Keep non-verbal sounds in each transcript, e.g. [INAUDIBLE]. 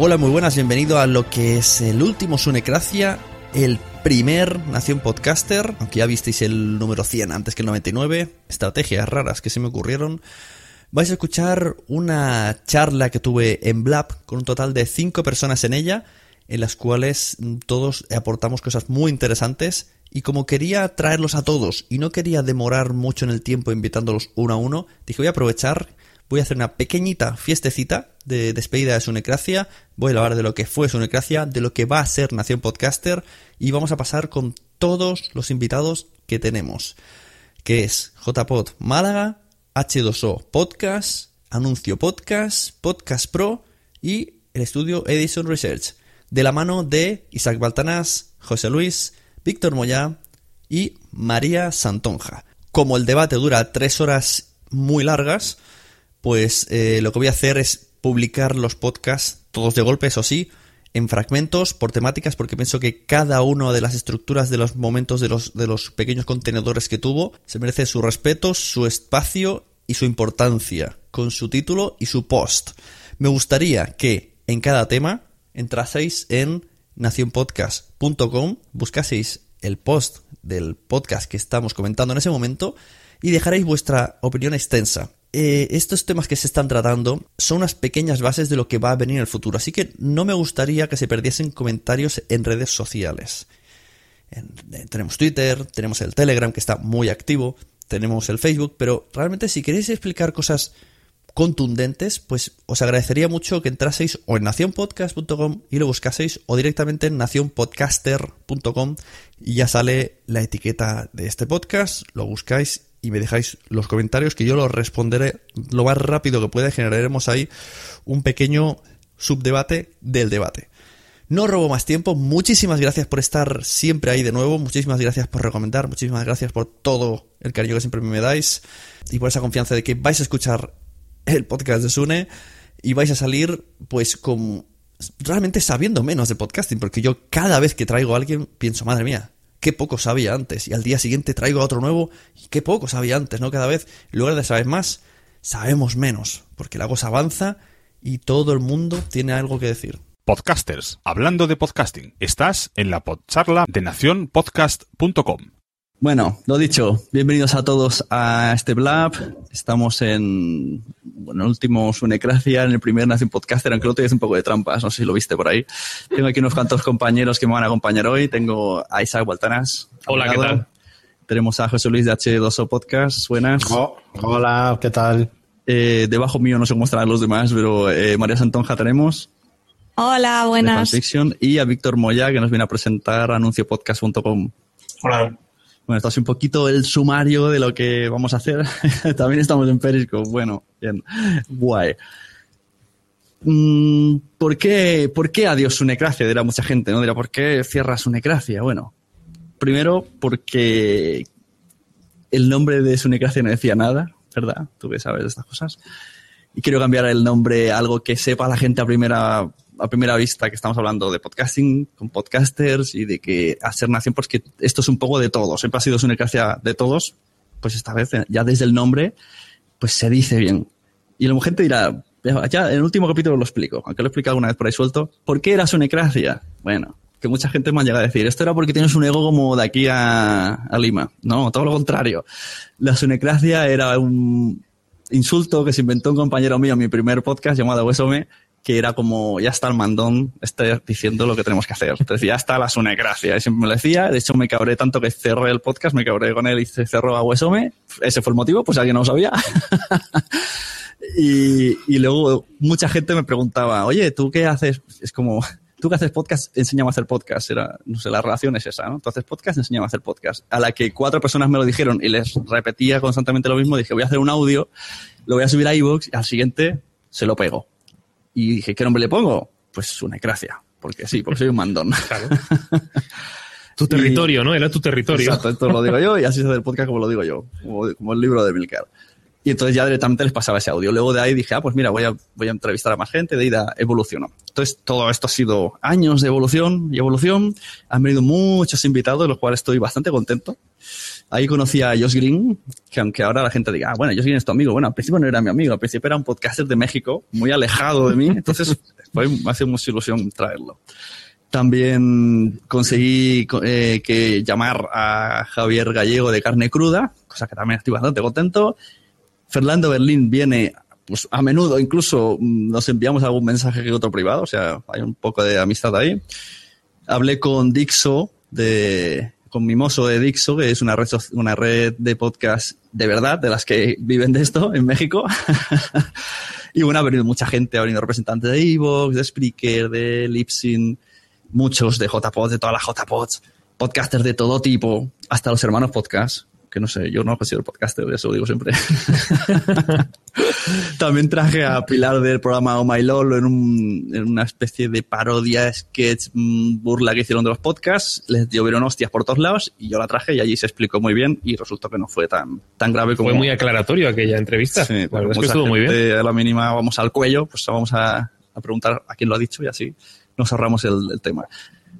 Hola, muy buenas, bienvenido a lo que es el último Sunecracia, el primer Nación Podcaster, aunque ya visteis el número 100 antes que el 99, estrategias raras que se me ocurrieron. Vais a escuchar una charla que tuve en Blab con un total de 5 personas en ella, en las cuales todos aportamos cosas muy interesantes y como quería traerlos a todos y no quería demorar mucho en el tiempo invitándolos uno a uno, dije voy a aprovechar voy a hacer una pequeñita fiestecita de despedida de Sunecracia. Voy a hablar de lo que fue Sunecracia, de lo que va a ser Nación Podcaster y vamos a pasar con todos los invitados que tenemos, que es JPod Málaga, H2O Podcast, Anuncio Podcast, Podcast Pro y el estudio Edison Research, de la mano de Isaac Baltanás, José Luis, Víctor Moya y María Santonja. Como el debate dura tres horas muy largas, pues eh, lo que voy a hacer es publicar los podcasts, todos de golpe, eso sí, en fragmentos, por temáticas, porque pienso que cada una de las estructuras de los momentos de los, de los pequeños contenedores que tuvo se merece su respeto, su espacio y su importancia, con su título y su post. Me gustaría que en cada tema entraseis en nacionpodcast.com, buscaseis el post del podcast que estamos comentando en ese momento y dejaréis vuestra opinión extensa. Eh, estos temas que se están tratando son unas pequeñas bases de lo que va a venir en el futuro, así que no me gustaría que se perdiesen comentarios en redes sociales. Eh, tenemos Twitter, tenemos el Telegram que está muy activo, tenemos el Facebook, pero realmente si queréis explicar cosas contundentes, pues os agradecería mucho que entraseis o en nacionpodcast.com y lo buscaseis o directamente en nacionpodcaster.com y ya sale la etiqueta de este podcast, lo buscáis y me dejáis los comentarios que yo los responderé lo más rápido que pueda generaremos ahí un pequeño subdebate del debate. No robo más tiempo, muchísimas gracias por estar siempre ahí de nuevo, muchísimas gracias por recomendar, muchísimas gracias por todo el cariño que siempre me dais y por esa confianza de que vais a escuchar el podcast de Sune y vais a salir pues con realmente sabiendo menos de podcasting, porque yo cada vez que traigo a alguien pienso, madre mía, qué poco sabía antes. Y al día siguiente traigo otro nuevo y qué poco sabía antes, ¿no? Cada vez, en lugar de saber más, sabemos menos. Porque la cosa avanza y todo el mundo tiene algo que decir. Podcasters, hablando de podcasting, estás en la podcharla de nacionpodcast.com. Bueno, lo dicho, bienvenidos a todos a este Blab. Estamos en bueno, el último Sunecracia, en el primer Nación Podcaster, aunque lo te un poco de trampas, no sé si lo viste por ahí. Tengo aquí unos cuantos compañeros que me van a acompañar hoy. Tengo a Isaac Baltanas. Hola, ¿qué tal? Tenemos a José Luis de H2O Podcast. Buenas. Oh, hola, ¿qué tal? Eh, debajo mío no sé cómo estarán los demás, pero eh, María Santonja tenemos. Hola, buenas. y a Víctor Moya, que nos viene a presentar anunciopodcast.com. Hola. Bueno, esto es un poquito el sumario de lo que vamos a hacer. [LAUGHS] También estamos en Periscope. Bueno, bien. Guay. Mm, ¿Por qué, ¿Por qué adiós Sunecracia? Dirá mucha gente, ¿no? Dirá, ¿por qué cierra Sunecracia? Bueno, primero porque el nombre de Sunecracia no decía nada, ¿verdad? Tú que sabes de estas cosas. Y quiero cambiar el nombre a algo que sepa la gente a primera a primera vista que estamos hablando de podcasting con podcasters y de que hacer nación, porque esto es un poco de todos. Siempre ha sido una gracia de todos, pues esta vez ya desde el nombre, pues se dice bien. Y la gente dirá, ya en el último capítulo lo explico, aunque lo he explicado alguna vez por ahí suelto. ¿Por qué era Sunecracia? Bueno, que mucha gente me ha llegado a decir, esto era porque tienes un ego como de aquí a, a Lima. No, todo lo contrario. La Sunecracia era un insulto que se inventó un compañero mío en mi primer podcast llamado Huesome, que era como, ya está el mandón está diciendo lo que tenemos que hacer. Entonces, ya está la sunegracia. Y siempre me lo decía. De hecho, me cabré tanto que cerré el podcast, me cabré con él y cerró a Huesome. Ese fue el motivo, pues alguien no lo sabía. [LAUGHS] y, y luego mucha gente me preguntaba, oye, ¿tú qué haces? Es como, tú que haces podcast, enséñame a hacer podcast. Era, no sé, la relación es esa, ¿no? Tú haces podcast, enséñame a hacer podcast. A la que cuatro personas me lo dijeron y les repetía constantemente lo mismo, dije, voy a hacer un audio, lo voy a subir a iVoox y al siguiente se lo pego. Y dije, ¿qué nombre le pongo? Pues una gracia, porque sí, porque soy un mandón. Claro. [LAUGHS] tu territorio, ¿no? Era tu territorio. Exacto, esto lo digo yo y así se hace el podcast como lo digo yo, como, el libro de Milcar. Y entonces ya directamente les pasaba ese audio. Luego de ahí dije, ah, pues mira, voy a, voy a entrevistar a más gente, de ida evolucionó. Entonces todo esto ha sido años de evolución y evolución. Han venido muchos invitados, de los cuales estoy bastante contento. Ahí conocí a Josh Green, que aunque ahora la gente diga, ah, bueno, Josh Green es tu amigo. Bueno, al principio no era mi amigo, al principio era un podcaster de México, muy alejado de mí. Entonces, [LAUGHS] me hace mucha ilusión traerlo. También conseguí eh, que llamar a Javier Gallego de Carne Cruda, cosa que también estoy bastante contento. Fernando Berlín viene pues, a menudo, incluso mm, nos enviamos algún mensaje que otro privado, o sea, hay un poco de amistad ahí. Hablé con Dixo de con Mimoso de Dixo, que es una red, una red de podcast de verdad, de las que viven de esto en México. [LAUGHS] y bueno, ha venido mucha gente, ha venido representantes de Evox, de Spreaker, de Lipsin, muchos de JPod, de todas las JPods, podcasters de todo tipo, hasta los hermanos podcast que no sé, yo no considero podcaster, eso lo digo siempre. [LAUGHS] También traje a Pilar del programa Oh My LOL en, un, en una especie de parodia, sketch, mm, burla que hicieron de los podcasts. Les llovieron hostias por todos lados y yo la traje y allí se explicó muy bien y resultó que no fue tan, tan grave como... Fue muy aclaratorio aquella entrevista. Sí, la verdad es que estuvo muy bien. A la mínima vamos al cuello, pues vamos a, a, preguntar a quién lo ha dicho y así nos ahorramos el, el tema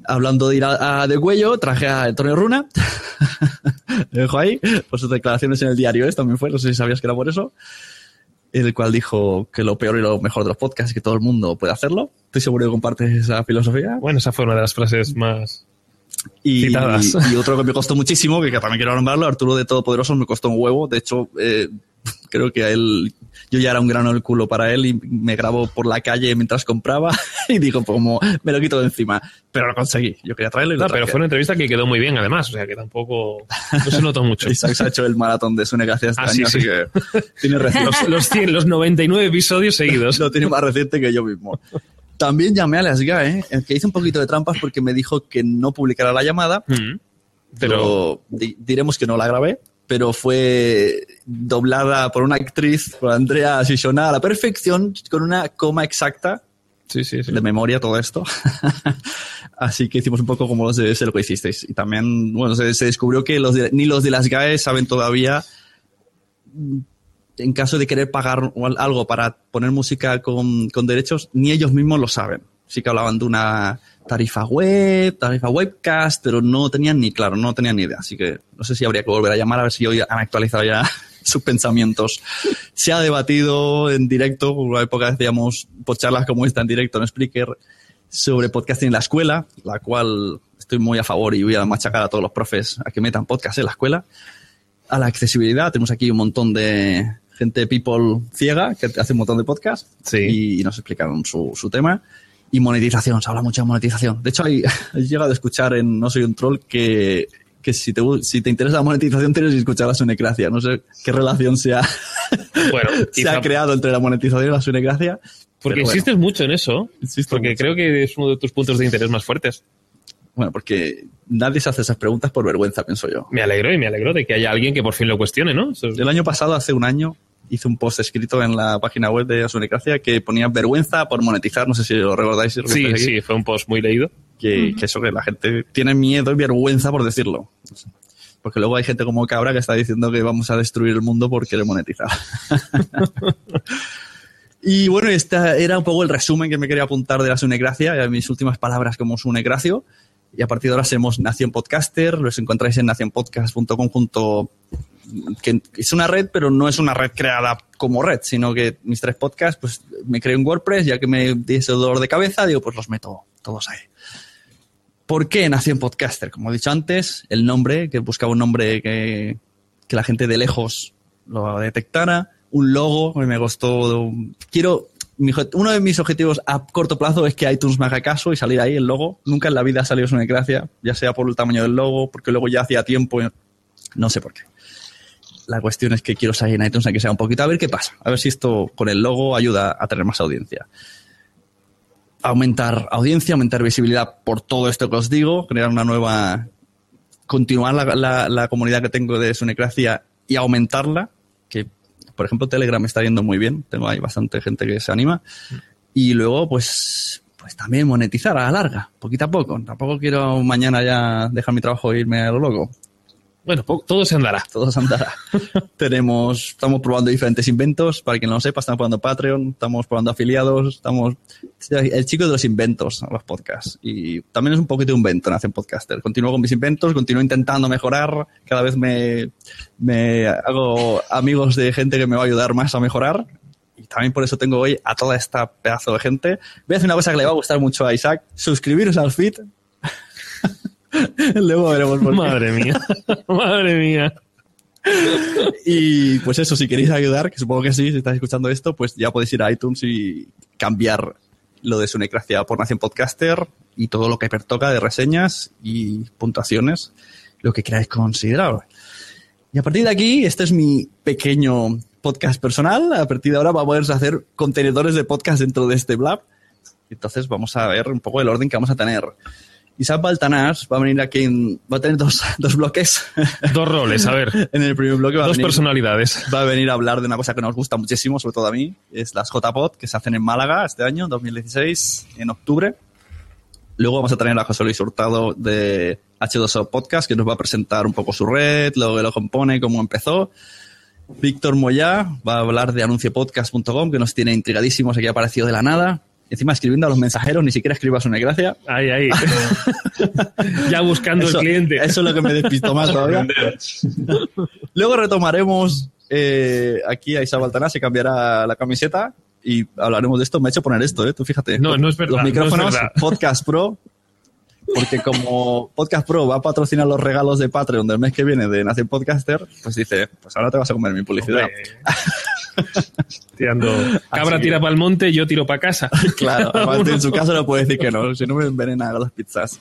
hablando de ir a, de cuello, traje a Antonio Runa. [LAUGHS] Lo dejo ahí. Por sus declaraciones en el diario es también fue, no sé si sabías que era por eso. El cual dijo que lo peor y lo mejor de los podcasts es que todo el mundo puede hacerlo. Estoy seguro que compartes esa filosofía. Bueno, esa fue una de las frases más y, y, otro que me costó muchísimo, que, también quiero nombrarlo, Arturo de Todopoderoso me costó un huevo. De hecho, eh, creo que a él, yo ya era un grano el culo para él y me grabó por la calle mientras compraba [LAUGHS] y digo, pues como me lo quito de encima. Pero lo conseguí. Yo quería traerlo y lo Pero fue una entrevista que quedó muy bien, además. O sea, que tampoco no se notó mucho. [LAUGHS] Isaac se ha hecho el maratón de su negación este ah, así que tiene [LAUGHS] los, los, 100, los 99 episodios seguidos. lo tiene más reciente que yo mismo. También llamé a las GAE, que hice un poquito de trampas porque me dijo que no publicara la llamada. Mm. pero diremos que no la grabé pero fue doblada por una actriz, por Andrea Sisona, a la perfección, con una coma exacta. Sí, sí, De memoria todo esto. [LAUGHS] Así que hicimos un poco como los de ser lo que hicisteis. Y también, bueno, se, descubrió que los ni los de las GAE saben todavía, en caso de querer pagar algo para poner música con, con derechos, ni ellos mismos lo saben. Sí que hablaban de una tarifa web, tarifa webcast, pero no tenían ni claro, no tenían ni idea. Así que no sé si habría que volver a llamar a ver si hoy han actualizado ya [LAUGHS] sus pensamientos. Se ha debatido en directo, por una época decíamos por charlas como esta en directo en Spreaker, sobre podcasting en la escuela, la cual estoy muy a favor y voy a machacar a todos los profes a que metan podcast en la escuela. A la accesibilidad, tenemos aquí un montón de gente people ciega que hace un montón de podcasts y, nos explicaron su, su tema. Y monetización, se habla mucho de monetización. De hecho, hay, [LAUGHS] he llegado a escuchar en No Soy un Troll que, que si, te, si te interesa la monetización tienes que escuchar la sunecracia. No sé qué relación se ha, [LAUGHS] bueno, [LAUGHS] se ha creado entre la monetización y la sunecracia. Porque insistes mucho en eso. porque creo que es uno de tus puntos de interés más fuertes. Bueno, porque nadie se hace esas preguntas por vergüenza, pienso yo. Me alegro y me alegro de que haya alguien que por fin lo cuestione, ¿no? El año pasado, hace un año, hice un post escrito en la página web de Asunecracia que ponía vergüenza por monetizar, no sé si lo recordáis. sí, sí, fue un post muy leído. Que, que, eso, que la gente tiene miedo y vergüenza por decirlo. Porque luego hay gente como Cabra que está diciendo que vamos a destruir el mundo por querer monetizar. [LAUGHS] y bueno, este era un poco el resumen que me quería apuntar de la Sunecracia, mis últimas palabras como Sunecracio. Y a partir de ahora seremos Nación Podcaster, los encontráis en nacionpodcast.com que es una red, pero no es una red creada como red, sino que mis tres podcasts, pues me creo en WordPress, ya que me di ese dolor de cabeza, digo, pues los meto todos ahí. ¿Por qué Nación Podcaster? Como he dicho antes, el nombre, que buscaba un nombre que, que la gente de lejos lo detectara, un logo, me gustó. Quiero uno de mis objetivos a corto plazo es que iTunes me haga caso y salir ahí el logo. Nunca en la vida ha salido una gracia, ya sea por el tamaño del logo, porque luego ya hacía tiempo, no sé por qué. La cuestión es que quiero salir en iTunes, que sea un poquito, a ver qué pasa, a ver si esto con el logo ayuda a tener más audiencia. Aumentar audiencia, aumentar visibilidad por todo esto que os digo, crear una nueva, continuar la, la comunidad que tengo de Sunecracia y aumentarla, que por ejemplo, Telegram está yendo muy bien. Tengo ahí bastante gente que se anima. Y luego, pues, pues también monetizar a la larga, poquito a poco. Tampoco quiero mañana ya dejar mi trabajo e irme a lo loco. Bueno, todo se andará. Todo se andará. [LAUGHS] Tenemos, estamos probando diferentes inventos. Para quien no lo sepa, estamos probando Patreon, estamos probando afiliados, estamos. El chico de los inventos los podcasts. Y también es un poquito un invento en Hacen Podcaster. Continúo con mis inventos, continúo intentando mejorar. Cada vez me, me hago amigos de gente que me va a ayudar más a mejorar. Y también por eso tengo hoy a toda esta pedazo de gente. Voy a hacer una cosa que le va a gustar mucho a Isaac. Suscribiros al feed [LAUGHS] Luego veremos por Madre mía, [LAUGHS] madre mía. Y pues eso, si queréis ayudar, que supongo que sí, si estáis escuchando esto, pues ya podéis ir a iTunes y cambiar lo de Sunecracia por Nación Podcaster y todo lo que pertoca de reseñas y puntuaciones, lo que queráis considerar. Y a partir de aquí, este es mi pequeño podcast personal. A partir de ahora vamos a hacer contenedores de podcast dentro de este blab. Entonces vamos a ver un poco el orden que vamos a tener. Isaac Baltanás va a venir aquí, en, va a tener dos, [LAUGHS] dos bloques. Dos roles, a ver. [LAUGHS] en el primer bloque va dos a venir, personalidades. Va a venir a hablar de una cosa que nos gusta muchísimo, sobre todo a mí, es las JPod, que se hacen en Málaga este año, 2016, en octubre. Luego vamos a tener a José Luis Hurtado de H2O Podcast, que nos va a presentar un poco su red, lo que lo compone, cómo empezó. Víctor Moyá va a hablar de anunciopodcast.com, que nos tiene intrigadísimos, aquí ha aparecido de la nada encima escribiendo a los mensajeros, ni siquiera escribas una gracia. Ahí, ahí. [LAUGHS] ya buscando el cliente. Eso es lo que me despistó más todavía. [LAUGHS] Luego retomaremos eh, aquí a Isa Baltaná, se cambiará la camiseta y hablaremos de esto. Me ha hecho poner esto, ¿eh? Tú fíjate. No, no es verdad. Los micrófonos [LAUGHS] Podcast Pro, porque como Podcast Pro va a patrocinar los regalos de Patreon del mes que viene de Nación Podcaster, pues dice, pues ahora te vas a comer mi publicidad. [LAUGHS] Tirando. Cabra tira para el monte, yo tiro para casa. [LAUGHS] claro, [LAUGHS] en su caso no puede decir que no, si no me envenena las pizzas.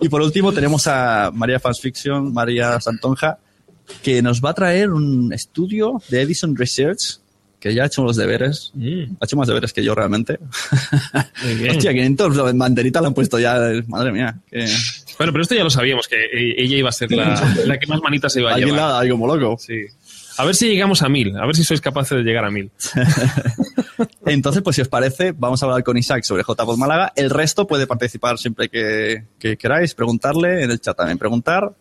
Y por último tenemos a María Fans Fiction, María Santonja, que nos va a traer un estudio de Edison Research, que ya ha hecho los deberes. Mm. Ha hecho más deberes que yo realmente. Hostia, 500 banderitas la han puesto ya. Madre mía. Bueno, pero esto ya lo sabíamos, que ella iba a ser la, la que más manitas se iba a llevar. Nada, algo como loco. Sí. A ver si llegamos a mil, a ver si sois capaces de llegar a mil. [LAUGHS] Entonces, pues si os parece, vamos a hablar con Isaac sobre JPod Málaga. El resto puede participar siempre que, que queráis, preguntarle en el chat también. Preguntar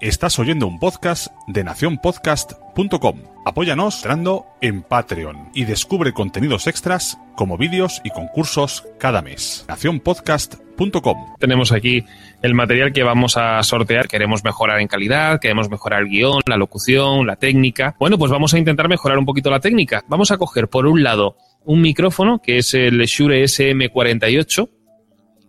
Estás oyendo un podcast de nacionpodcast.com. Apóyanos entrando en Patreon y descubre contenidos extras como vídeos y concursos cada mes. nacionpodcast.com. Tenemos aquí el material que vamos a sortear. Queremos mejorar en calidad, queremos mejorar el guion, la locución, la técnica. Bueno, pues vamos a intentar mejorar un poquito la técnica. Vamos a coger por un lado un micrófono que es el Shure SM48,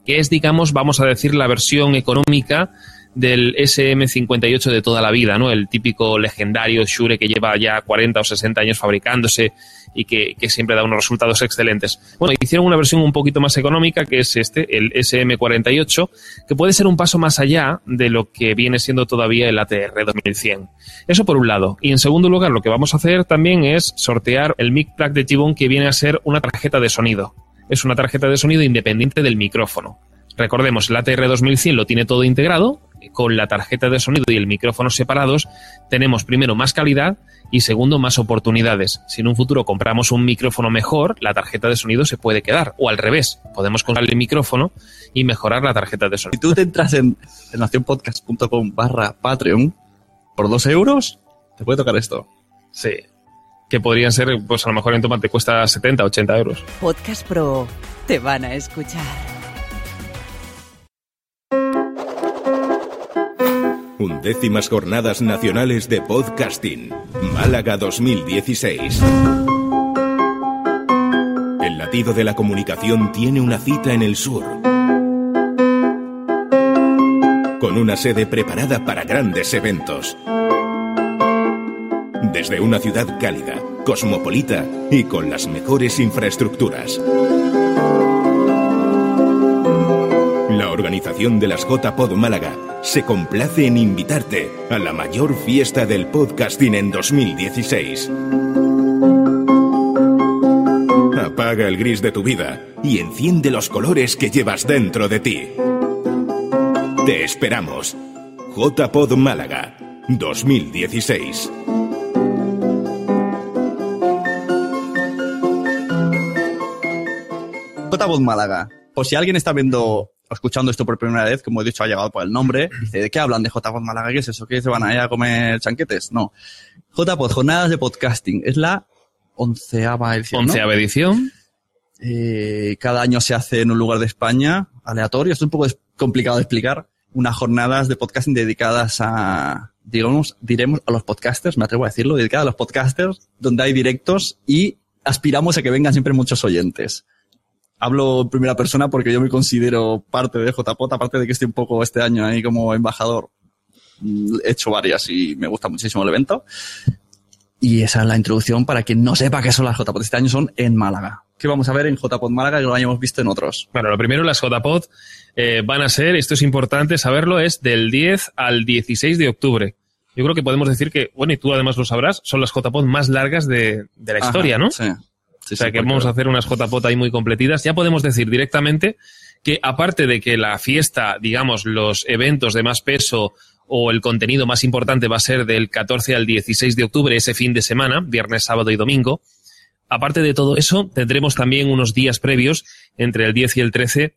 que es, digamos, vamos a decir, la versión económica del SM58 de toda la vida, ¿no? El típico legendario Shure que lleva ya 40 o 60 años fabricándose y que, siempre da unos resultados excelentes. Bueno, hicieron una versión un poquito más económica que es este, el SM48, que puede ser un paso más allá de lo que viene siendo todavía el ATR 2100. Eso por un lado. Y en segundo lugar, lo que vamos a hacer también es sortear el mic plug de T-Bone que viene a ser una tarjeta de sonido. Es una tarjeta de sonido independiente del micrófono. Recordemos, el ATR 2100 lo tiene todo integrado, con la tarjeta de sonido y el micrófono separados, tenemos primero más calidad y segundo más oportunidades. Si en un futuro compramos un micrófono mejor, la tarjeta de sonido se puede quedar. O al revés, podemos comprar el micrófono y mejorar la tarjeta de sonido. Si tú te entras en, nacionpodcast.com barra Patreon, por dos euros, te puede tocar esto. Sí. Que podrían ser, pues a lo mejor en tomate cuesta 70, 80 euros. Podcast Pro, te van a escuchar. Undécimas Jornadas Nacionales de Podcasting, Málaga 2016. El latido de la comunicación tiene una cita en el sur, con una sede preparada para grandes eventos. Desde una ciudad cálida, cosmopolita y con las mejores infraestructuras. Organización de las JPod Málaga se complace en invitarte a la mayor fiesta del podcasting en 2016. Apaga el gris de tu vida y enciende los colores que llevas dentro de ti. Te esperamos. JPod Málaga 2016. JPod Málaga. Por si alguien está viendo escuchando esto por primera vez, como he dicho, ha llegado por el nombre, dice, ¿de qué hablan de JPod Málaga? ¿Qué es eso? ¿Qué se van a ir a comer chanquetes? No. JPod, Jornadas de Podcasting, es la onceava edición. Onceava edición. Eh, cada año se hace en un lugar de España, aleatorio, es un poco complicado de explicar, unas jornadas de podcasting dedicadas a, digamos, diremos a los podcasters, me atrevo a decirlo, dedicadas a los podcasters, donde hay directos y aspiramos a que vengan siempre muchos oyentes hablo en primera persona porque yo me considero parte de JPOT, aparte de que estoy un poco este año ahí como embajador. He hecho varias y me gusta muchísimo el evento. Y esa es la introducción para quien no sepa qué son las JPOT. Este año son en Málaga. ¿Qué vamos a ver en JPOT Málaga que lo hayamos visto en otros? Bueno, lo primero, las JPOT eh, van a ser, esto es importante saberlo, es del 10 al 16 de octubre. Yo creo que podemos decir que, bueno, y tú además lo sabrás, son las JPOT más largas de, de la historia, ¿no? Sí o sea que vamos a hacer unas JPOT ahí muy completitas. Ya podemos decir directamente que aparte de que la fiesta, digamos, los eventos de más peso o el contenido más importante va a ser del 14 al 16 de octubre, ese fin de semana, viernes, sábado y domingo. Aparte de todo eso, tendremos también unos días previos, entre el 10 y el 13,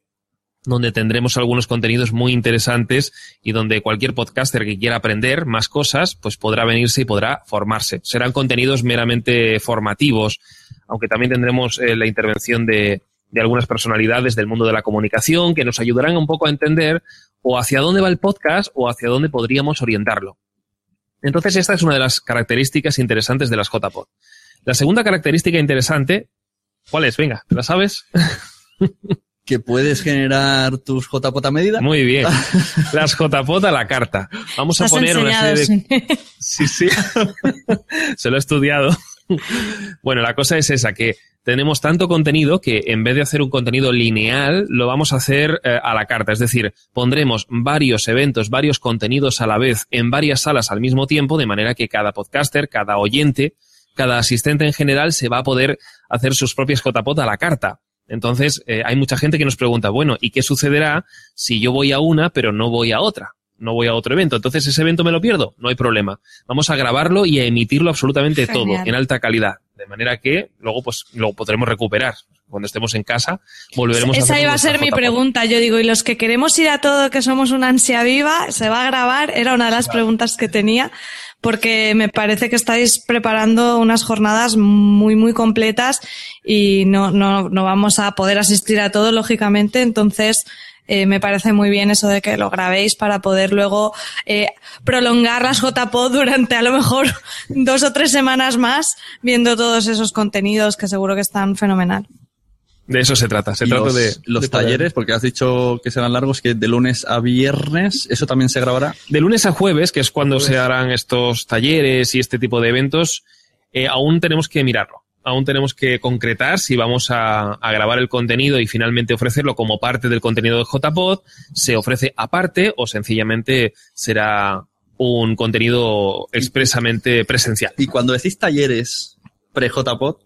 donde tendremos algunos contenidos muy interesantes y donde cualquier podcaster que quiera aprender más cosas, pues podrá venirse y podrá formarse. Serán contenidos meramente formativos, aunque también tendremos eh, la intervención de, de algunas personalidades del mundo de la comunicación que nos ayudarán un poco a entender o hacia dónde va el podcast o hacia dónde podríamos orientarlo. Entonces, esta es una de las características interesantes de las JPod. La segunda característica interesante, ¿cuál es? Venga, ¿te la sabes? [LAUGHS] que puedes generar tus JPOT a medida. Muy bien. [LAUGHS] Las JPOT a la carta. Vamos a poner una serie de... Sí, sí. [LAUGHS] Se lo he estudiado. Bueno, la cosa es esa, que tenemos tanto contenido que en vez de hacer un contenido lineal, lo vamos a hacer eh, a la carta. Es decir, pondremos varios eventos, varios contenidos a la vez en varias salas al mismo tiempo, de manera que cada podcaster, cada oyente, cada asistente en general se va a poder hacer sus propias JPOT a la carta. Entonces, eh, hay mucha gente que nos pregunta, bueno, ¿y qué sucederá si yo voy a una pero no voy a otra? No voy a otro evento. Entonces, ¿ese evento me lo pierdo? No hay problema. Vamos a grabarlo y a emitirlo absolutamente todo en alta calidad. De manera que luego, pues, lo podremos recuperar. cuando estemos en casa, volveremos Esa a hacer iba a ser mi pregunta. Yo digo, y los que queremos ir a todo, que somos una ansia viva, ¿se va a grabar? Era una de las preguntas que tenía, porque me parece que estáis preparando unas jornadas muy, muy completas y no, no, no vamos a poder asistir a todo, lógicamente. Entonces, eh, me parece muy bien eso de que lo grabéis para poder luego eh, prolongar las JPod durante a lo mejor [LAUGHS] dos o tres semanas más viendo todos esos contenidos que seguro que están fenomenal. De eso se trata. Se trata los, de los de talleres, porque has dicho que serán largos, que de lunes a viernes, ¿eso también se grabará? De lunes a jueves, que es cuando se harán estos talleres y este tipo de eventos, eh, aún tenemos que mirarlo. Aún tenemos que concretar si vamos a, a grabar el contenido y finalmente ofrecerlo como parte del contenido de JPod, se ofrece aparte o sencillamente será un contenido expresamente presencial. Y cuando decís talleres pre-JPod,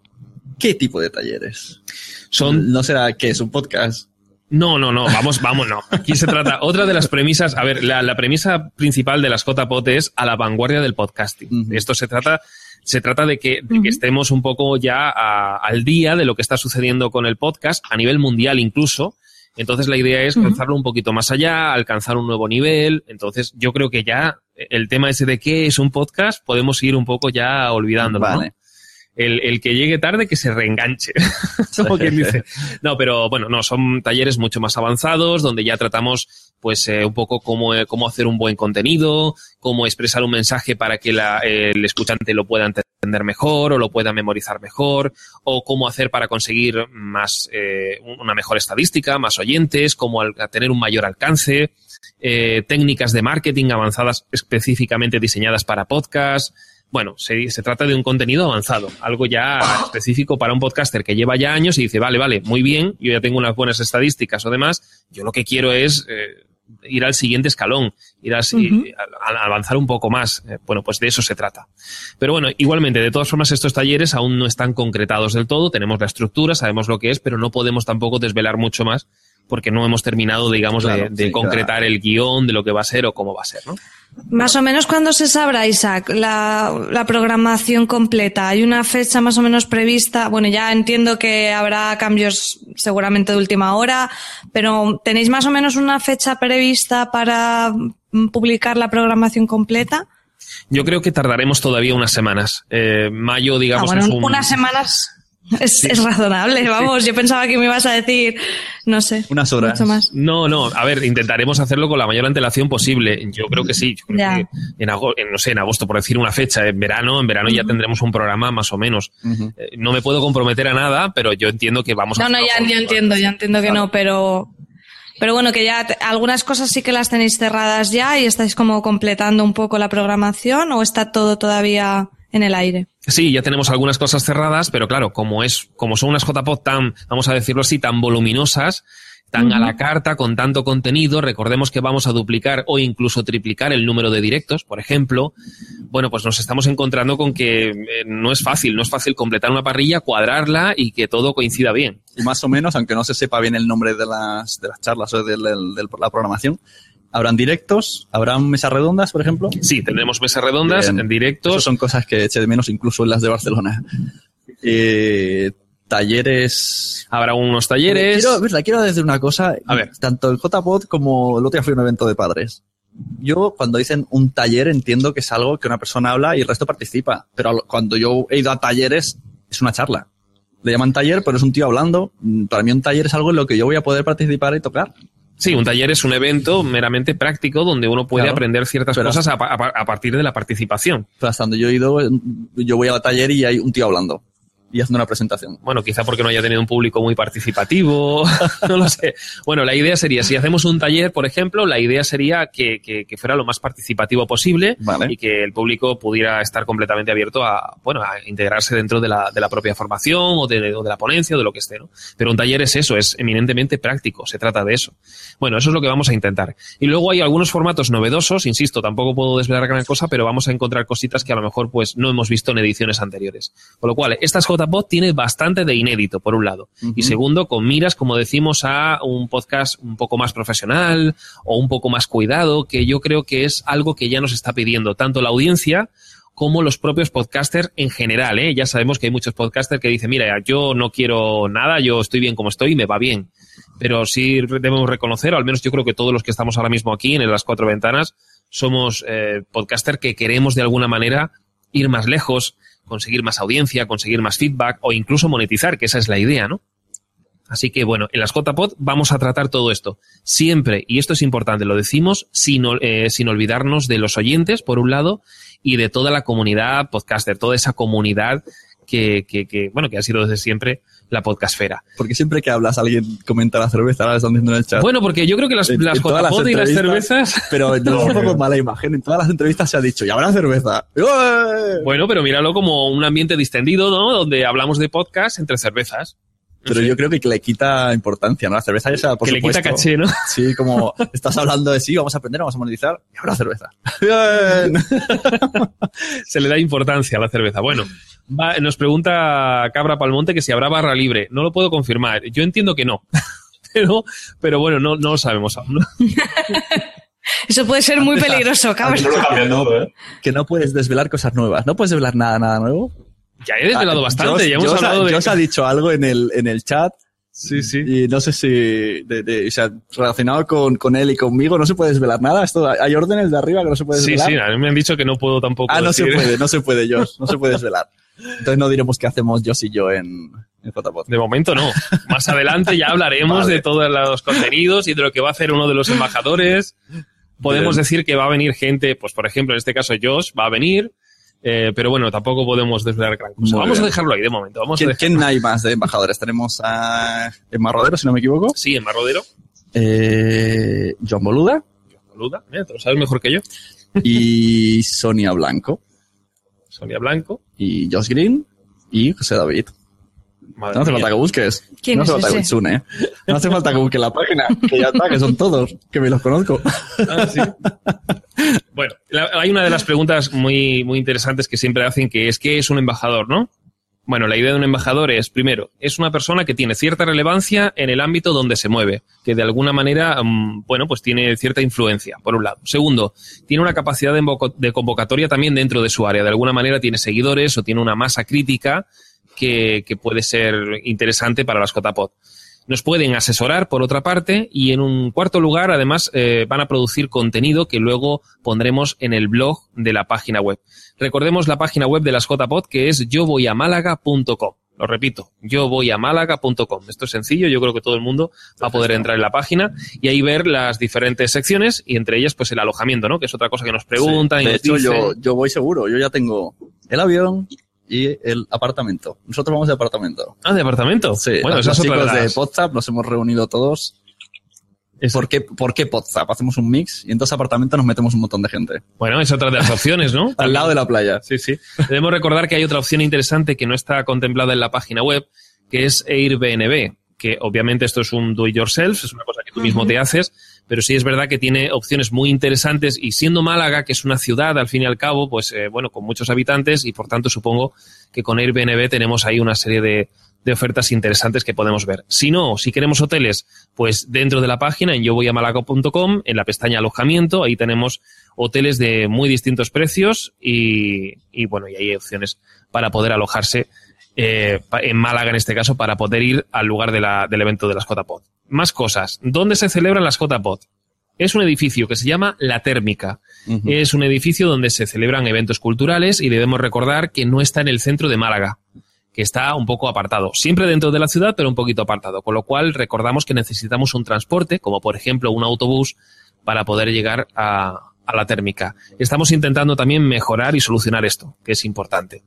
¿qué tipo de talleres? Son No será que es un podcast. No, no, no, vamos, vamos, no. Aquí se trata, otra de las premisas, a ver, la, la premisa principal de las JPOT es a la vanguardia del podcasting. Ujú. Esto se trata, se trata de que, de que estemos un poco ya a- al día de lo que está sucediendo con el podcast, a nivel mundial incluso. Entonces la idea es lanzarlo un poquito más allá, alcanzar un nuevo nivel. Entonces yo creo que ya el tema ese de qué es un podcast podemos ir un poco ya olvidándolo. ¿no? El, el que llegue tarde que se reenganche. [LAUGHS] Como quien [LAUGHS] dice. No, pero bueno, no, son talleres mucho más avanzados donde ya tratamos pues eh, un poco cómo, eh, cómo hacer un buen contenido, cómo expresar un mensaje para que la- el escuchante lo pueda entender mejor o lo pueda memorizar mejor, o cómo hacer para conseguir más eh, una mejor estadística, más oyentes, cómo al- tener un mayor alcance, eh, técnicas de marketing avanzadas específicamente diseñadas para podcast. Bueno, se, se trata de un contenido avanzado, algo ya específico para un podcaster que lleva ya años y dice, vale, vale, muy bien, yo ya tengo unas buenas estadísticas o demás, yo lo que quiero es eh, ir al siguiente escalón, ir a avanzar un poco más. Eh, bueno, pues de eso se trata. Pero bueno, igualmente, de todas formas, estos talleres aún no están concretados del todo, tenemos la estructura, sabemos lo que es, pero no podemos tampoco desvelar mucho más porque no hemos terminado, digamos, de- Claro, de, sí, concretar el guion de lo que va a ser o cómo va a ser, ¿no? Más o menos cuándo se sabrá, Isaac, la, la programación completa. ¿Hay una fecha más o menos prevista? Bueno, ya entiendo que habrá cambios seguramente de última hora, pero ¿tenéis más o menos una fecha prevista para publicar la programación completa? Yo creo que tardaremos todavía unas semanas. Eh, mayo, Ah, digamos, bueno, es un... unas semanas [LAUGHS] es, es razonable, vamos. Yo pensaba que me ibas a decir, no sé, Unas horas. mucho más. No, no, a ver, intentaremos hacerlo con la mayor antelación posible. Yo creo que sí. Yo creo Ya. que en, ago- en, no sé, en agosto, por decir una fecha, en verano, en verano ya tendremos un programa más o menos. Eh, no me puedo comprometer a nada, pero yo entiendo que vamos a No, no, ya, entiendo, ya entiendo que no, pero, pero bueno, que ya algunas cosas sí que las tenéis cerradas ya y estáis como completando un poco la programación o está todo todavía en el aire. Sí, ya tenemos algunas cosas cerradas, pero claro, como es, como son unas JPOD tan, vamos a decirlo así, tan voluminosas, tan a la carta, con tanto contenido, recordemos que vamos a duplicar o incluso triplicar el número de directos, por ejemplo. Bueno, pues nos estamos encontrando con que eh, no es fácil, no es fácil completar una parrilla, cuadrarla y que todo coincida bien. Y más o menos, aunque no se sepa bien el nombre de las, de las charlas o de, del- la programación, habrán directos, habrán mesas redondas, por ejemplo. Sí, tendremos mesas redondas, Bien. en directos. Son cosas que eché de menos incluso en las de Barcelona. Eh, talleres. Habrá unos talleres. Quiero, verdad, quiero decir una cosa. A ver. Tanto el JPod como el otro día fui a un evento de padres. Yo, cuando dicen un taller, entiendo que es algo que una persona habla y el resto participa. Pero cuando yo he ido a talleres, es una charla. Le llaman taller, pero es un tío hablando. Mm, Para mí un taller es algo en lo que yo voy a poder participar y tocar. Sí, un taller es un evento meramente práctico donde uno puede Claro. aprender ciertas cosas a, a a partir de la participación. Hasta donde yo he ido, yo voy al taller y hay un tío hablando y haciendo una presentación. Bueno, quizá porque no haya tenido un público muy participativo, [LAUGHS] no lo sé. Bueno, la idea sería, si hacemos un taller, por ejemplo, la idea sería que, que- que fuera lo más participativo posible Vale. y que el público pudiera estar completamente abierto a, bueno, a integrarse dentro de la, de la propia formación o de, o de la ponencia o de lo que esté, ¿no? Pero un taller es eso, es eminentemente práctico, se trata de eso. Bueno, eso es lo que vamos a intentar. Y luego hay algunos formatos novedosos, insisto, tampoco puedo desvelar gran cosa, pero vamos a encontrar cositas que a lo mejor pues no hemos visto en ediciones anteriores. Con lo cual, estas JPod tiene bastante de inédito, por un lado. Y segundo, con miras, como decimos, a un podcast un poco más profesional o un poco más cuidado, que yo creo que es algo que ya nos está pidiendo tanto la audiencia como los propios podcasters en general. ¿eh? Ya sabemos que hay muchos podcasters que dicen, mira, yo no quiero nada, yo estoy bien como estoy y me va bien. Pero sí debemos reconocer, o al menos yo creo que todos los que estamos ahora mismo aquí en las cuatro ventanas, somos eh, podcasters que queremos de alguna manera ir más lejos, conseguir más audiencia, conseguir más feedback o incluso monetizar, que esa es la idea, ¿no? Así que bueno, en las JPod vamos a tratar todo esto. Siempre, y esto es importante, lo decimos sin, eh, sin olvidarnos de los oyentes, por un lado, y de toda la comunidad podcaster, toda esa comunidad que, que, que, bueno, que ha sido desde siempre la podcastfera. Porque siempre que hablas alguien comenta la cerveza, ahora están diciendo en el chat. Bueno, porque yo creo que las, En- las en y las cervezas... Pero no es un poco mala imagen. En todas las entrevistas se ha dicho, y habrá cerveza. Bueno, pero míralo como un ambiente distendido, ¿no? Donde hablamos de podcast entre cervezas. Pero yo creo que le quita importancia, ¿no? La cerveza ya sea, por que le quita caché, ¿no? [LAUGHS] Sí, como estás hablando de sí, vamos a aprender, vamos a monetizar, y habrá cerveza. [LAUGHS] Bien. [LAUGHS] Se le da importancia a la cerveza. Bueno, va- nos pregunta Cabra Palmonte que si habrá barra libre. No lo puedo confirmar. Yo entiendo que no. Pero, pero bueno, no, no lo sabemos aún. Eso puede ser muy peligroso, cabrón. Que no puedes desvelar cosas nuevas. No puedes desvelar nada, nada nuevo. Ya he desvelado Ah, bastante. Josh- ya hemos Josh ha- hablado de. Josh ha dicho algo en el, en el chat. Sí, sí. Y no sé si, de, de- o sea, relacionado con, con él y conmigo, no se puede desvelar nada. Esto, hay órdenes de arriba que no se puede Sí, desvelar. sí, a mí me han dicho que no puedo tampoco. Ah, no se decir- puede, no se puede, Josh. No se puede [LAUGHS] desvelar. Entonces no diremos qué hacemos Josh y yo en, en JPod. De momento no. Más adelante ya hablaremos Vale. de todos los contenidos y de lo que va a hacer uno de los embajadores. Podemos Bien. decir que va a venir gente, pues por ejemplo, en este caso Josh va a venir, eh, pero bueno, tampoco podemos desvelar gran cosa. Muy Vamos bien. a dejarlo ahí de momento. Vamos ¿Quién, hay más de embajadores? Tenemos a Emma Rodero, si no me equivoco. Sí, en Marrodero. Eh, John Boluda Boluda, mira, te lo sabes mejor que yo. y Sonia Blanco Sonia Blanco. y Josh Green y José David. Madre No hace mía. falta que busques. ¿Quién no hace es falta que ese? Sune, ¿eh? No hace falta que busques la página, que ya está, que son todos, que me los conozco. Ah, sí. Bueno, la- hay una de las preguntas muy, muy interesantes que siempre hacen, que es ¿qué es un embajador, no? Bueno, la idea de un embajador es, primero, es una persona que tiene cierta relevancia en el ámbito donde se mueve, que de alguna manera, mm, bueno, pues tiene cierta influencia, por un lado. Segundo, tiene una capacidad de convocatoria también dentro de su área. De alguna manera tiene seguidores o tiene una masa crítica que, que puede ser interesante para las JPOD. Nos pueden asesorar, por otra parte, y en un cuarto lugar, además, eh, van a producir contenido que luego pondremos en el blog de la página web. Recordemos la página web de las JPod, que es yovoyamálaga.com. Lo repito, yovoyamálaga.com. Esto es sencillo, yo creo que todo el mundo va a poder entrar en la página y ahí ver las diferentes secciones y entre ellas, pues el alojamiento, ¿no? Que es otra cosa que nos preguntan. Sí, y de nos hecho, dicen. yo, yo voy seguro. Yo ya tengo el avión y el apartamento. Nosotros vamos de apartamento. Ah, de apartamento. Sí, bueno, los chicos de WhatsApp nos hemos reunido todos. ¿Por qué, ¿Por qué? Hacemos un mix y en dos apartamentos nos metemos un montón de gente. Bueno, es otra de las opciones, ¿no? [LAUGHS] Al lado de la playa. Sí, sí. Debemos recordar que hay otra opción interesante que no está contemplada en la página web, que es Airbnb, que obviamente esto es un do it yourself, es una cosa que tú mismo te haces, pero sí es verdad que tiene opciones muy interesantes y siendo Málaga, que es una ciudad al fin y al cabo, pues eh, bueno, con muchos habitantes y por tanto supongo que con Airbnb tenemos ahí una serie de, de ofertas interesantes que podemos ver. Si no, si queremos hoteles, pues dentro de la página en yovoyamalaga.com, en la pestaña alojamiento, ahí tenemos hoteles de muy distintos precios y, y bueno, y hay opciones para poder alojarse eh, en Málaga en este caso para poder ir al lugar de la- del evento de las JPod. Más cosas. ¿Dónde se celebran las JPod? Es un edificio que se llama La Térmica. Es un edificio donde se celebran eventos culturales y debemos recordar que no está en el centro de Málaga, que está un poco apartado. Siempre dentro de la ciudad, pero un poquito apartado. Con lo cual recordamos que necesitamos un transporte, como por ejemplo un autobús, para poder llegar a, a la térmica. Estamos intentando también mejorar y solucionar esto, que es importante.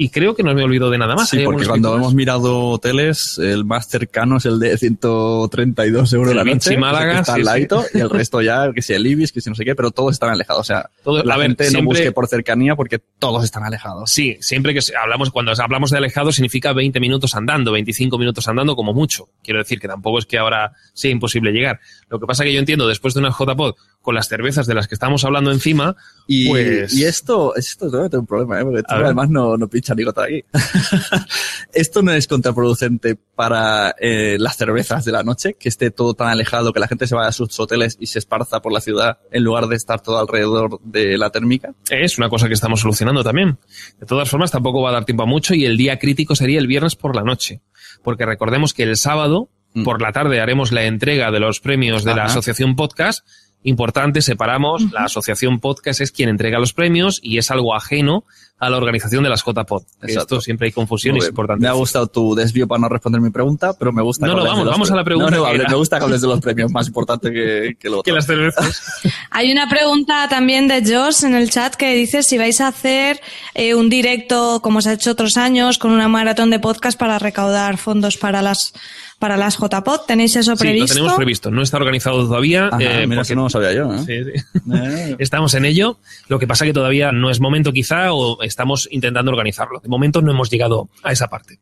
Y creo que no me olvido de nada más. Sí, ¿Hay porque cuando hemos mirado hoteles, el más cercano es el de 132 euros El la noche. Málaga, que está sí, al sí. ladito, [LAUGHS] y el resto ya, que sea el Ibis, que si no sé qué, pero todos están alejados. O sea, Todo- la a ver, gente no busque por cercanía porque todos están alejados. Sí, siempre que hablamos, cuando hablamos de alejado significa 20 minutos andando, 25 minutos andando como mucho. Quiero decir que tampoco es que ahora sea imposible llegar. Lo que pasa que yo entiendo, después de una JPod con las cervezas de las que estamos hablando encima, Y, pues... y esto, esto tengo un problema, ¿eh? porque tú además no, no pincha ni gota aquí. [LAUGHS] esto no es contraproducente para eh, las cervezas de la noche, que esté todo tan alejado, que la gente se vaya a sus hoteles y se esparza por la ciudad en lugar de estar todo alrededor de la térmica. Es una cosa que estamos solucionando también. De todas formas, tampoco va a dar tiempo a mucho y el día crítico sería el viernes por la noche. Porque recordemos que el sábado Mm. por la tarde haremos la entrega de los premios de la. Asociación Podcast. Importante, separamos. La Asociación Podcast es quien entrega los premios y es algo ajeno a la organización de las JPod. Esto siempre hay confusión y es importante. Me ha gustado tu desvío para no responder mi pregunta, pero me gusta. No, que no, hables vamos, de los vamos a la premios. pregunta No, no, que me gusta que hables de los premios, más importante que, que lo otro. Que las cervezas. [LAUGHS] Hay una pregunta también de Josh en el chat que dice si vais a hacer eh, un directo, como se ha hecho otros años, con una maratón de podcast para recaudar fondos para las para las JPod. ¿Tenéis eso Sí, previsto? lo tenemos previsto. No está organizado todavía. Ajá, eh, mira, porque- eso no lo sabía yo. ¿eh? Sí, sí. Eh, [LAUGHS] Estamos en ello. Lo que pasa que todavía no es momento quizá o estamos intentando organizarlo. De momento no hemos llegado a esa parte.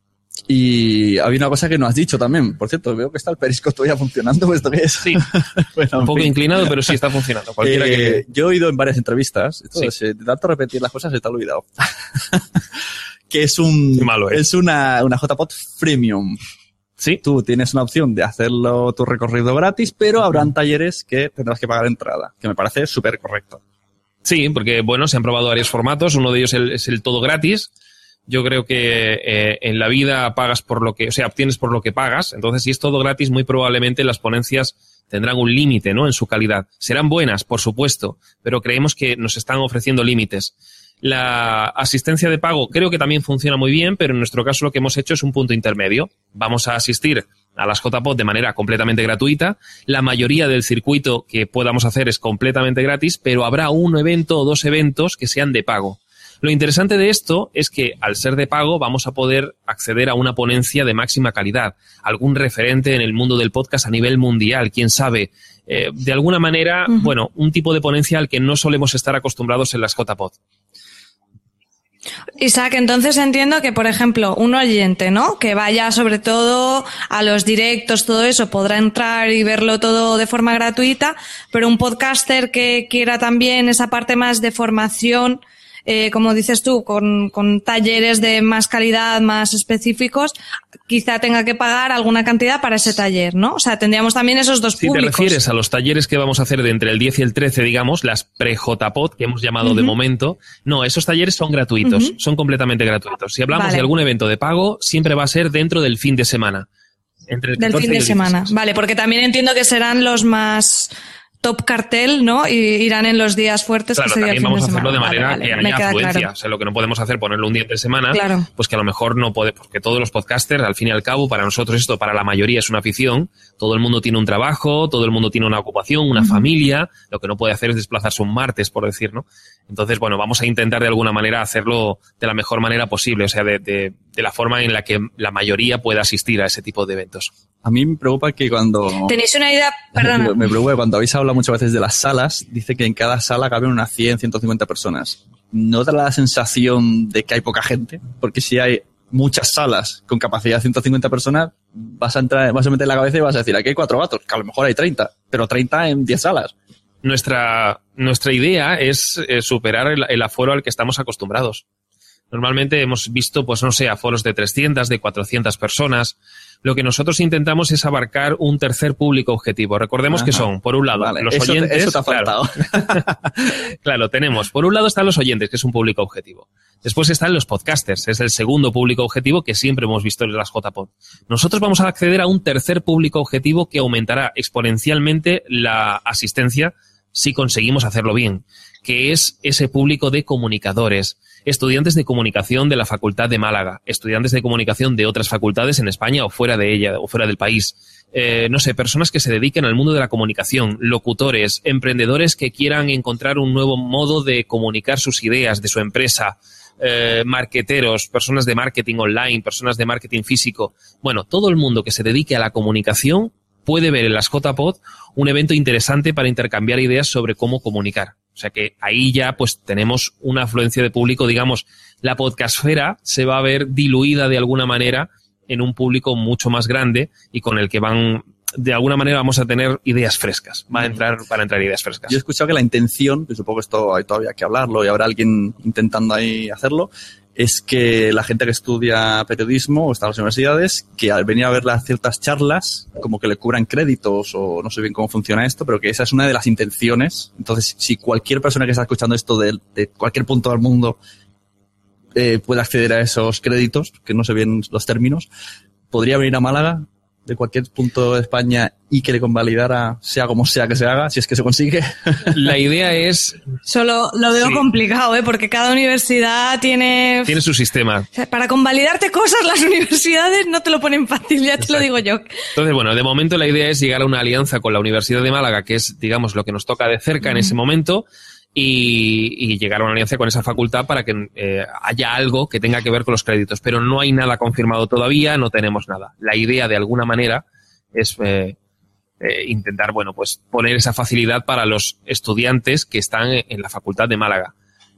Y había una cosa que no has dicho también. Por cierto, veo que está el perisco todavía funcionando. ¿Esto qué es? Sí, [LAUGHS] Bueno, un poco fin. inclinado, pero sí está funcionando. Cualquiera Eh, que... Yo he oído en varias entrevistas, entonces, Sí. eh, de tanto repetir las cosas se te ha olvidado. [LAUGHS] que es un Qué malo es. es una, una JPod freemium. Sí, Tú tienes una opción de hacerlo tu recorrido gratis, pero habrán talleres que tendrás que pagar entrada, que me parece súper correcto. Sí, porque bueno, se han probado varios formatos. Uno de ellos el- es el todo gratis. Yo creo que eh, en la vida pagas por lo que, o sea, obtienes por lo que pagas. Entonces, si es todo gratis, muy probablemente las ponencias tendrán un límite, ¿no? En su calidad. Serán buenas, por supuesto, pero creemos que nos están ofreciendo límites. La asistencia de pago creo que también funciona muy bien, pero en nuestro caso lo que hemos hecho es un punto intermedio. Vamos a asistir a las JPOD de manera completamente gratuita. La mayoría del circuito que podamos hacer es completamente gratis, pero habrá un evento o dos eventos que sean de pago. Lo interesante de esto es que al ser de pago vamos a poder acceder a una ponencia de máxima calidad, algún referente en el mundo del podcast a nivel mundial, quién sabe. Eh, de alguna manera, bueno, un tipo de ponencia al que no solemos estar acostumbrados en las JPod. Isaac, entonces entiendo que, por ejemplo, un oyente, ¿no? Que vaya sobre todo a los directos, todo eso, podrá entrar y verlo todo de forma gratuita, pero un podcaster que quiera también esa parte más de formación, eh, como dices tú, con, con talleres de más calidad, más específicos, quizá tenga que pagar alguna cantidad para ese taller, ¿no? O sea, tendríamos también esos dos Si te públicos. refieres a los talleres que vamos a hacer de entre el 10 y el 13, digamos, las pre-JPod que hemos llamado de momento, no, esos talleres son gratuitos, son completamente gratuitos. Si hablamos Vale. de algún evento de pago, siempre va a ser dentro del fin de semana. Entre el Del 14 fin de semana. 16. Vale, porque también entiendo que serán los más top cartel, ¿no? Y irán en los días fuertes Claro, que sería el también fin vamos a hacerlo de manera Vale, que vale, haya afluencia. claro. O sea, lo que no podemos hacer, ponerlo un día entre semana, Claro. pues que a lo mejor no puede, porque todos los podcasters, al fin y al cabo, para nosotros esto, para la mayoría es una afición. Todo el mundo tiene un trabajo, todo el mundo tiene una ocupación, una familia. Lo que no puede hacer es desplazarse un martes, por decir, ¿no? Entonces, bueno, vamos a intentar de alguna manera hacerlo de la mejor manera posible, o sea, de, de- de la forma en la que la mayoría pueda asistir a ese tipo de eventos. A mí me preocupa que cuando... ¿Tenéis una idea? [LAUGHS] Perdona. Me preocupa que cuando habéis hablado muchas veces de las salas, dice que en cada sala caben unas 100, 150 personas. ¿No da la sensación de que hay poca gente? Porque si hay muchas salas con capacidad de 150 personas, vas a entrar, vas a meter la cabeza y vas a decir, aquí hay cuatro gatos, que a lo mejor hay 30, pero 30 en 10 salas. Nuestra, nuestra idea es eh, superar el, el aforo al que estamos acostumbrados. Normalmente hemos visto, pues no sé, aforos de 300, de 400 personas. Lo que nosotros intentamos es abarcar un tercer público objetivo. Recordemos que son, por un lado, Vale, los eso oyentes. eso te ha claro, faltado. [LAUGHS] claro, tenemos. Por un lado están los oyentes, que es un público objetivo. Después están los podcasters, es el segundo público objetivo que siempre hemos visto en las JPod. Nosotros vamos a acceder a un tercer público objetivo que aumentará exponencialmente la asistencia si conseguimos hacerlo bien, que es ese público de comunicadores, estudiantes de comunicación de la Facultad de Málaga, estudiantes de comunicación de otras facultades en España o fuera de ella o fuera del país. Eh, no sé, personas que se dediquen al mundo de la comunicación, locutores, emprendedores que quieran encontrar un nuevo modo de comunicar sus ideas de su empresa, eh, marqueteros, personas de marketing online, personas de marketing físico. Bueno, todo el mundo que se dedique a la comunicación puede ver en las JPod un evento interesante para intercambiar ideas sobre cómo comunicar. O sea que ahí ya pues tenemos una afluencia de público, digamos, la podcastfera se va a ver diluida de alguna manera en un público mucho más grande y con el que van de alguna manera vamos a tener ideas frescas. Va a entrar, para entrar ideas frescas. Yo he escuchado que la intención, que supongo que esto hay todavía que hablarlo y habrá alguien intentando ahí hacerlo, es que la gente que estudia periodismo o está en las universidades, que al venir a ver las ciertas charlas, como que le cubran créditos o no sé bien cómo funciona esto, pero que esa es una de las intenciones. Entonces, si cualquier persona que está escuchando esto de, cualquier punto del mundo eh, puede acceder a esos créditos, que no sé bien los términos, podría venir a Málaga de cualquier punto de España y que le convalidara, sea como sea que se haga, si es que se consigue. [LAUGHS] La idea es... Solo lo veo Sí. complicado, ¿eh? porque cada universidad tiene... Tiene su sistema. O sea, Para convalidarte cosas, las [LAUGHS] universidades no te lo ponen fácil, ya te lo digo yo. Entonces, bueno, de momento la idea es llegar a una alianza con la Universidad de Málaga, que es, digamos, lo que nos toca de cerca en ese momento, y, y llegar a una alianza con esa facultad para que eh, haya algo que tenga que ver con los créditos. Pero no hay nada confirmado todavía, no tenemos nada. La idea, de alguna manera, es eh, eh, intentar, bueno, pues poner esa facilidad para los estudiantes que están en la facultad de Málaga.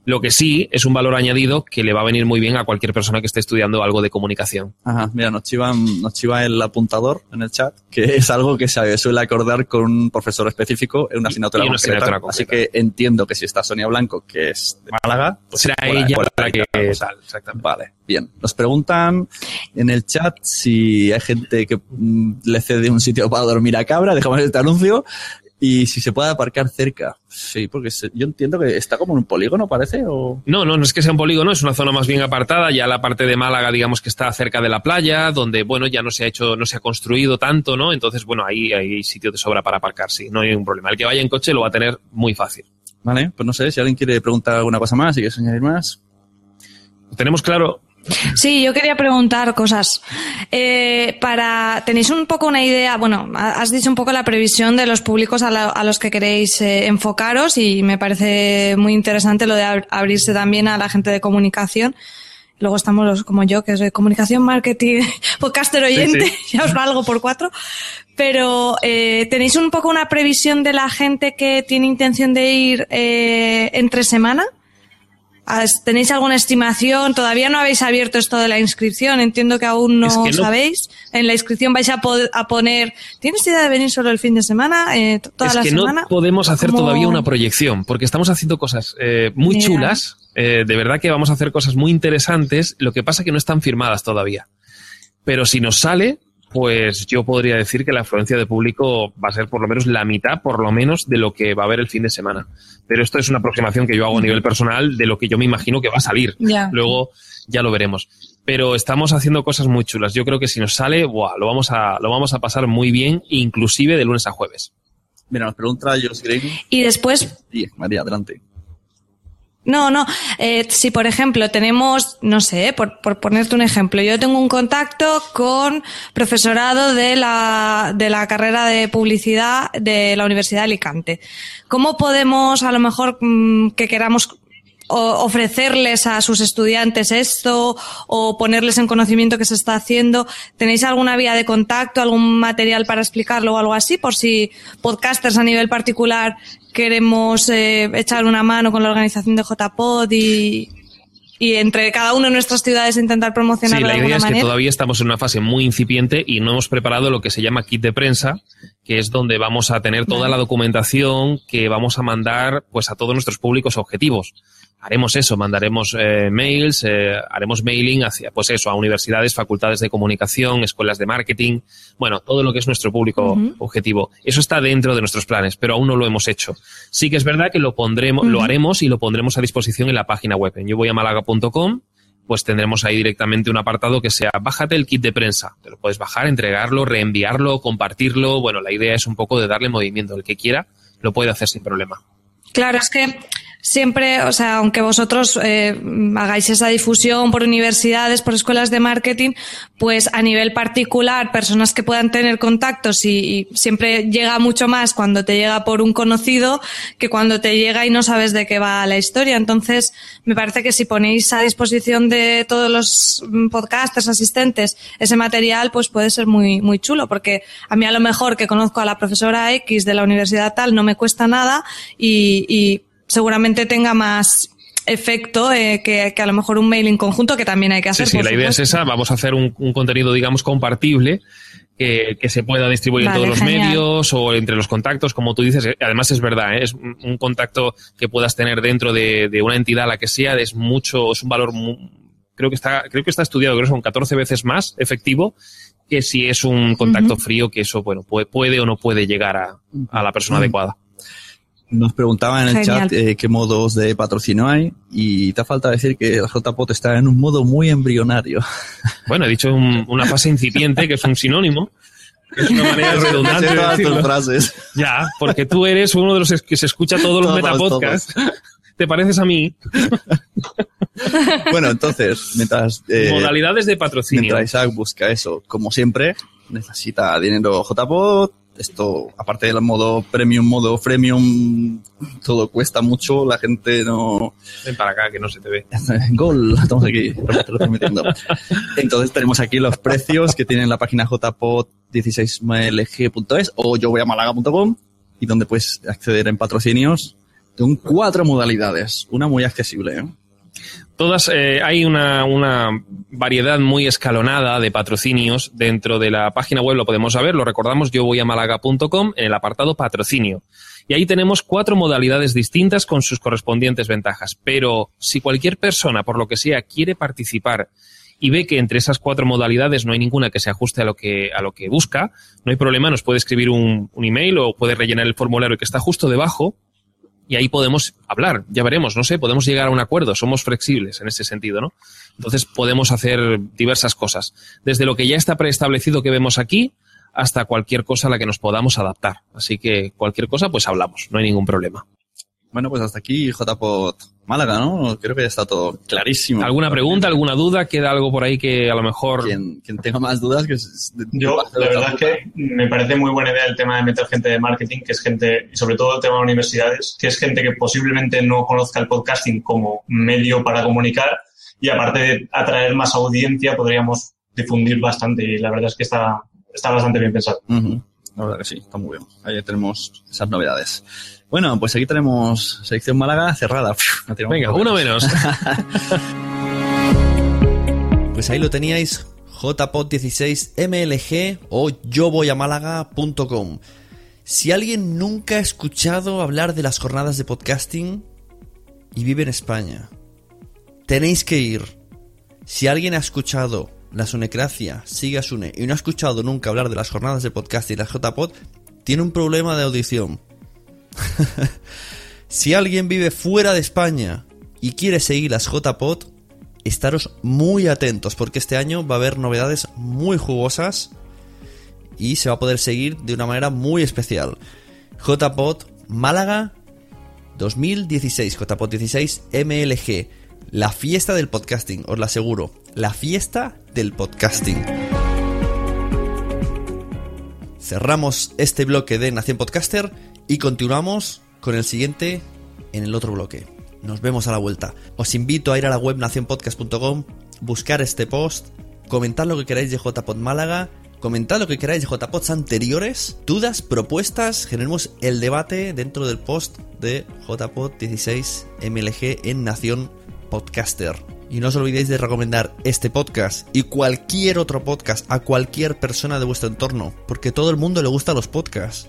Lo que sí es un valor añadido que le va a venir muy bien a cualquier persona que esté estudiando algo de comunicación. Ajá, mira, nos chiva, nos chiva el apuntador en el chat, que es algo que se suele acordar con un profesor específico en una asignatura, Y una concreta. asignatura Así que entiendo que si está Sonia Blanco, que es de Málaga, pues Será por ella por la que tal, exactamente. Vale, bien. Nos preguntan en el chat si hay gente que mm, le cede un sitio para dormir a cabra, dejamos este anuncio, y si se puede aparcar cerca. Sí, porque se- yo entiendo que está como en un polígono, parece, o... No, no, no es que sea un polígono, es una zona más bien apartada, ya la parte de Málaga, digamos que está cerca de la playa, donde, bueno, ya no se ha hecho, no se ha construido tanto, ¿no? Entonces, bueno, ahí hay sitio de sobra para aparcar, sí, no hay ningún problema. El que vaya en coche lo va a tener muy fácil. Vale, pues no sé, si alguien quiere preguntar alguna cosa más, si quieres añadir más. Tenemos claro, Sí, yo quería preguntar cosas. Eh, para tenéis un poco una idea, bueno, ha- has dicho un poco la previsión de los públicos a, la- a los que queréis eh, enfocaros y me parece muy interesante lo de ab- abrirse también a la gente de comunicación. Luego estamos los como yo, que soy comunicación, marketing, [LAUGHS] podcaster oyente, [LAUGHS] ya os valgo por cuatro. Pero eh, tenéis un poco una previsión de la gente que tiene intención de ir eh, entre semana. ¿Has- ¿Tenéis alguna estimación? Todavía no habéis abierto esto de la inscripción. Entiendo que aún no, Es que no- sabéis. En la inscripción vais a, po- a poner, ¿tienes idea de venir solo el fin de semana? Eh, ¿Toda es la que semana? no podemos hacer ¿Cómo- todavía una proyección, porque estamos haciendo cosas eh, muy chulas, eh, de verdad que vamos a hacer cosas muy interesantes, lo que pasa que no están firmadas todavía. Pero si nos sale, pues yo podría decir que la afluencia de público va a ser por lo menos la mitad, por lo menos, de lo que va a haber el fin de semana. Pero esto es una aproximación que yo hago a nivel personal de lo que yo me imagino que va a salir. Luego ya lo veremos. Pero estamos haciendo cosas muy chulas. Yo creo que si nos sale, buah, lo vamos a, lo vamos a pasar muy bien, inclusive de lunes a jueves. Mira, nos pregunta Josh Green. Y después, Sí, María, adelante. No, no. Eh, si, por ejemplo, tenemos, no sé, por, por ponerte un ejemplo, yo tengo un contacto con profesorado de la, de la carrera de publicidad de la Universidad de Alicante. ¿Cómo podemos, a lo mejor, mm, que queramos ofrecerles a sus estudiantes esto o ponerles en conocimiento que se está haciendo? ¿Tenéis alguna vía de contacto, algún material para explicarlo o algo así? Por si podcasters a nivel particular queremos eh, echar una mano con la organización de JPod y, y entre cada uno de nuestras ciudades intentar Sí, promocionarlo la de idea es que todavía estamos en una fase muy incipiente y no hemos preparado lo que se llama kit de prensa, que es donde vamos a tener toda Vale. la documentación que vamos a mandar pues a todos nuestros públicos objetivos. Haremos eso, mandaremos eh, mails, eh, haremos mailing hacia, pues eso, a universidades, facultades de comunicación, escuelas de marketing, bueno, todo lo que es nuestro público objetivo. Eso está dentro de nuestros planes, pero aún no lo hemos hecho. Sí que es verdad que lo pondremos, lo haremos y lo pondremos a disposición en la página web, en yo voy a malaga.com pues tendremos ahí directamente un apartado que sea bájate el kit de prensa. Te lo puedes bajar, entregarlo, reenviarlo, compartirlo. Bueno, la idea es un poco de darle movimiento. El que quiera lo puede hacer sin problema. Claro, es que siempre, o sea, aunque vosotros eh, hagáis esa difusión por universidades, por escuelas de marketing, pues a nivel particular, personas que puedan tener contactos y, y siempre llega mucho más cuando te llega por un conocido que cuando te llega y no sabes de qué va la historia. Entonces, me parece que si ponéis a disposición de todos los mm, podcasters asistentes ese material, pues puede ser muy, muy chulo, porque a mí a lo mejor que conozco a la profesora X de la universidad tal no me cuesta nada y, y seguramente tenga más efecto eh, que, que a lo mejor un mail en conjunto que también hay que Sí, hacer. sí, por la idea es esa. Vamos a hacer un, un contenido, digamos, compartible que, que se pueda distribuir Vale, en todos los medios o entre los contactos, como tú dices. Además es verdad, ¿eh? es un contacto que puedas tener dentro de, de una entidad, la que sea, es mucho, es un valor, mu- creo que está, creo que está estudiado, creo que son 14 veces más efectivo que si es un contacto frío, que eso, bueno, puede, puede o no puede llegar a, a la persona adecuada. Nos preguntaban en el Genial. chat eh, qué modos de patrocinio hay y te falta decir que el JPOT está en un modo muy embrionario. [LAUGHS] Bueno, he dicho un- una fase incipiente, que es un sinónimo, que es una manera [LAUGHS] redundante de decirlo. frases. Ya, porque tú eres uno de los que se escucha todos los Todos, metapodcasts. Te pareces a mí. [LAUGHS] Bueno, entonces, mientras, eh, Modalidades de patrocinio. mientras Isaac busca eso, como siempre, necesita dinero JPOT. Esto, aparte del modo premium, modo freemium, todo cuesta mucho. La gente no, Ven para acá, que no se te ve. [LAUGHS] Gol, estamos aquí. Entonces tenemos aquí los precios que tiene en la página jpot16mlg.es o yo voy a malaga.com y donde puedes acceder en patrocinios con cuatro modalidades. Una muy accesible. ¿eh? Todas, eh, hay una, una variedad muy escalonada de patrocinios dentro de la página web, lo podemos saber, lo recordamos, yo voy a malaga.com en el apartado patrocinio. Y ahí tenemos cuatro modalidades distintas con sus correspondientes ventajas. Pero si cualquier persona, por lo que sea, quiere participar y ve que entre esas cuatro modalidades no hay ninguna que se ajuste a lo que, a lo que busca, no hay problema, nos puede escribir un, un email o puede rellenar el formulario que está justo debajo y ahí podemos hablar, ya veremos, no sé, podemos llegar a un acuerdo, somos flexibles en ese sentido, ¿no? Entonces podemos hacer diversas cosas, desde lo que ya está preestablecido que vemos aquí hasta cualquier cosa a la que nos podamos adaptar. Así que cualquier cosa, pues hablamos, no hay ningún problema. Bueno, pues hasta aquí JPOT Málaga, ¿no? Creo que ya está todo clarísimo. ¿Alguna pregunta, alguna duda? ¿Queda algo por ahí que a lo mejor... Quien, quien tenga más dudas, que es- Yo, la verdad es que me parece muy buena idea el tema de meter gente de marketing, que es gente, y sobre todo el tema de universidades, que es gente que posiblemente no conozca el podcasting como medio para comunicar y aparte de atraer más audiencia podríamos difundir bastante y la verdad es que está, está bastante bien pensado. La verdad que sí, está muy bien. Ahí tenemos esas novedades. Bueno, pues aquí tenemos selección Málaga cerrada. [LAUGHS] No Venga, problemas. uno menos. [LAUGHS] Pues ahí lo teníais, jpod16mlg o yo voy a málaga.com. Si alguien nunca ha escuchado hablar de las jornadas de podcasting y vive en España, tenéis que ir. Si alguien ha escuchado la Sunecracia, sigue a Sune, y no ha escuchado nunca hablar de las jornadas de podcasting y las JPod, tiene un problema de audición. [LAUGHS] si alguien vive fuera de España y quiere seguir las JPod, estaros muy atentos porque este año va a haber novedades muy jugosas y se va a poder seguir de una manera muy especial. JPod Málaga 2016, JPod 16 MLG, la fiesta del podcasting, os lo aseguro, la fiesta del podcasting. Cerramos este bloque de Nación Podcaster y continuamos con el siguiente en el otro bloque. Nos vemos a la vuelta. Os invito a ir a la web nacionpodcast.com, buscar este post, comentar lo que queráis de JPod Málaga, comentad lo que queráis de JPods anteriores, dudas, propuestas, generemos el debate dentro del post de JPod 16 MLG en Nación Podcaster. Y no os olvidéis de recomendar este podcast y cualquier otro podcast a cualquier persona de vuestro entorno, porque todo el mundo le gusta los podcasts,